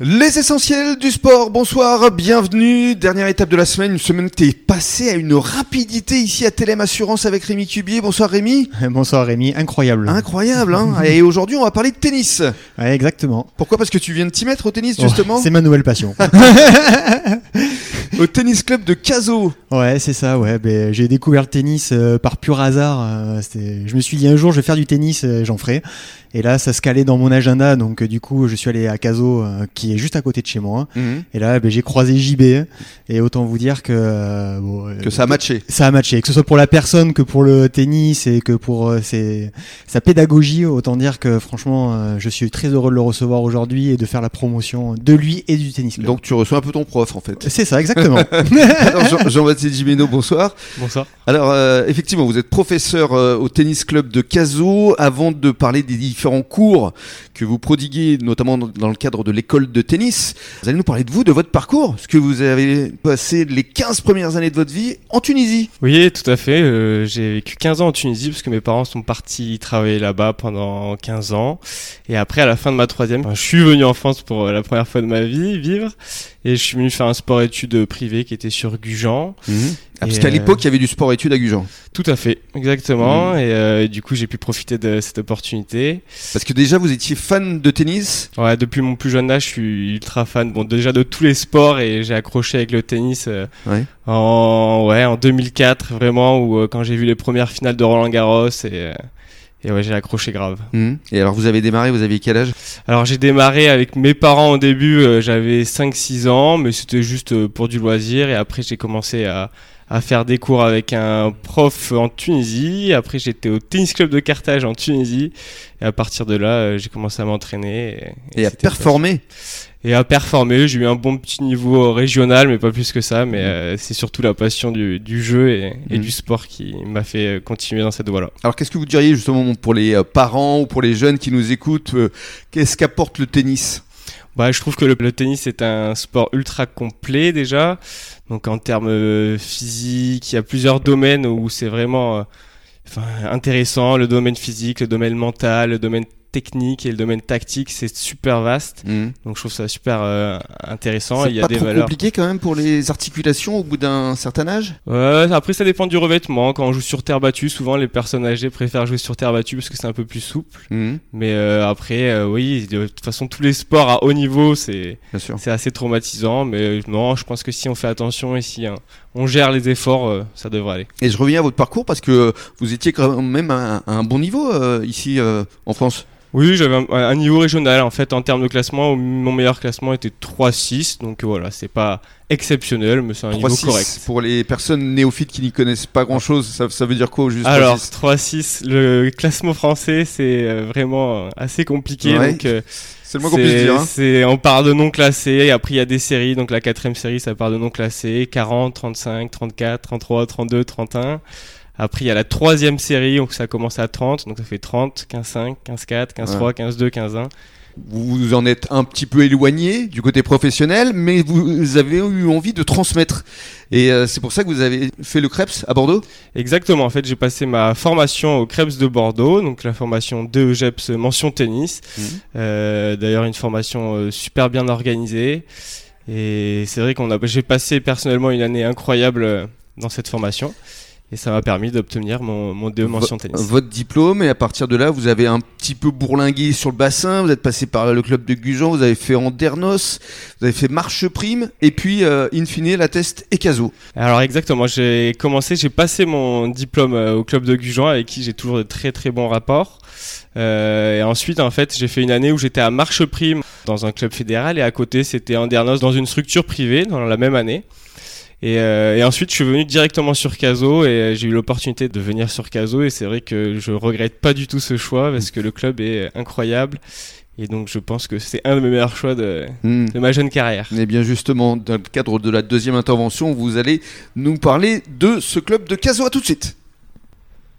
Les essentiels du sport, bonsoir, bienvenue. Dernière étape de la semaine, une semaine qui est passée à une rapidité ici à Télém Assurance avec Rémi Cubier. Bonsoir Rémi. Bonsoir Rémi, incroyable. Incroyable, hein Et aujourd'hui, on va parler de tennis. Ouais, exactement. Pourquoi? Parce que tu viens de t'y mettre au tennis, justement Oh, C'est ma nouvelle passion. Au tennis club de Caso. ouais, c'est ça, ouais. Ben, j'ai découvert le tennis euh, par pur hasard. euh, je me suis dit un jour, je vais faire du tennis, euh, j'en ferai. Et là, ça se calait dans mon agenda, donc euh, du coup, je suis allé à Caso, euh, qui est juste à côté de chez moi. Et là, ben, j'ai croisé JB, et autant vous dire que... euh, bon, Que ça a matché. ça a matché, que ce soit pour la personne que pour le tennis et que pour euh, ses- sa pédagogie, autant dire que franchement, euh, je suis très heureux de le recevoir aujourd'hui et de faire la promotion de lui et du tennis club. Donc tu reçois un peu ton prof en fait. c'est ça, exactement. Alors Jean- Jean-Baptiste Gimeno, bonsoir. Bonsoir. Alors euh, effectivement, vous êtes professeur euh, au tennis club de Caso. Avant de parler des différents cours que vous prodiguez, notamment dans- le cadre de l'école de tennis, vous allez nous parler de vous, de votre parcours, ce que vous avez passé les 15 premières années de votre vie en Tunisie. Oui, tout à fait. euh, j'ai vécu 15 ans en Tunisie parce que mes parents sont partis travailler là-bas pendant 15 ans. Et après, à la fin de ma troisième, je suis venu en France pour euh, la première fois de ma vie vivre. Et je suis venu faire un sport-études privé qui était sur Gujan. Ah, parce Et, qu'à euh, l'époque, il y avait du sport-études à Gujan. Tout à fait, exactement. Et euh, du coup, j'ai pu profiter de cette opportunité. Parce que déjà, vous étiez fan de tennis. Ouais, depuis mon plus jeune âge, je suis ultra fan. Bon, déjà de tous les sports et j'ai accroché avec le tennis euh, Ouais. en ouais en 2004 vraiment où euh, quand j'ai vu les premières finales de Roland Garros et euh, et ouais, j'ai accroché grave. Et alors, vous avez démarré, vous aviez quel âge? Alors j'ai démarré avec mes parents au début, euh, j'avais 5-6 ans, mais c'était juste euh, pour du loisir. Et après j'ai commencé à, à faire des cours avec un prof en Tunisie. Après j'étais au tennis club de Carthage en Tunisie. Et à partir de là, euh, j'ai commencé à m'entraîner. Et, Et à performer. et à performer. J'ai eu un bon petit niveau régional, mais pas plus que ça. Mais euh, c'est surtout la passion du, du jeu et, et Mhm. du sport qui m'a fait euh, continuer dans cette voie-là. Alors, qu'est-ce que vous diriez justement pour les parents ou pour les jeunes qui nous écoutent euh, Qu'est-ce qu'apporte le tennis? Bah, je trouve que le, tennis est un sport ultra complet déjà. Donc en termes euh, physiques, il y a plusieurs domaines où c'est vraiment euh, enfin, intéressant. Le domaine physique, le domaine mental, le domaine technique et le domaine tactique, c'est super vaste. Donc je trouve ça super euh, intéressant. C'est Il y a pas des trop valeurs. compliqué quand même pour les articulations au bout d'un certain âge? Ouais, après ça dépend du revêtement. Quand on joue sur terre battue, souvent les personnes âgées préfèrent jouer sur terre battue parce que c'est un peu plus souple. Mhm, Mais euh, après, euh, oui, de toute façon tous les sports à haut niveau, c'est c'est assez traumatisant. Mais euh, non, je pense que si on fait attention et si hein, on gère les efforts, euh, ça devrait aller. Et je reviens à votre parcours parce que vous étiez quand même à un, à un bon niveau euh, ici euh, en France. Oui, j'avais un, un niveau régional en fait en termes de classement. Mon meilleur classement était 3-6, donc euh, voilà, c'est pas exceptionnel, mais c'est un niveau 3-6. correct. Pour les personnes néophytes qui n'y connaissent pas grand chose, ça, ça veut dire quoi au juste Alors 3-6 3-6, le classement français, c'est euh, vraiment assez compliqué. Ouais. Donc euh, C'est le moins qu'on puisse dire. hein. c'est- on part de non classés, et après il y a des séries, donc la quatrième série ça part de non classés, 40, 35, 34, 33, 32, 31. Après il y a la troisième série, donc ça commence à 30, donc ça fait 30, 15, 5, 15, 4, 15, 3, 15, 2, 15, 1. Vous vous en êtes un petit peu éloigné du côté professionnel, mais vous avez eu envie de transmettre. Et euh, c'est pour ça que vous avez fait le Krebs à Bordeaux? Exactement, en fait j'ai passé ma formation au Krebs de Bordeaux, donc la formation de GEPS mention tennis. Mhm. Euh, D'ailleurs une formation euh, super bien organisée. Et c'est vrai qu'on a, j'ai passé personnellement une année incroyable dans cette formation. Et ça m'a permis d'obtenir mon, mon DE mention tennis. Votre diplôme, et à partir de là, vous avez un petit peu bourlingué sur le bassin, vous êtes passé par le club de Gujan, vous avez fait Andernos, vous avez fait Marche Prime, et puis, euh, in fine, la test et Caso. Alors exactement, j'ai commencé, j'ai passé mon diplôme euh, au club de Gujan avec qui j'ai toujours de très très bons rapports. Euh, et ensuite, en fait, j'ai fait une année où j'étais à Marche Prime dans un club fédéral et à côté c'était Andernos dans une structure privée dans la même année. Et, euh, et ensuite, je suis venu directement sur Caso et euh, j'ai eu l'opportunité de venir sur Caso et c'est vrai que je regrette pas du tout ce choix parce que le club est incroyable et donc je pense que c'est un de mes meilleurs choix de, Hmm. de ma jeune carrière. Et bien justement, dans le cadre de la deuxième intervention, vous allez nous parler de ce club de Caso. À tout de suite.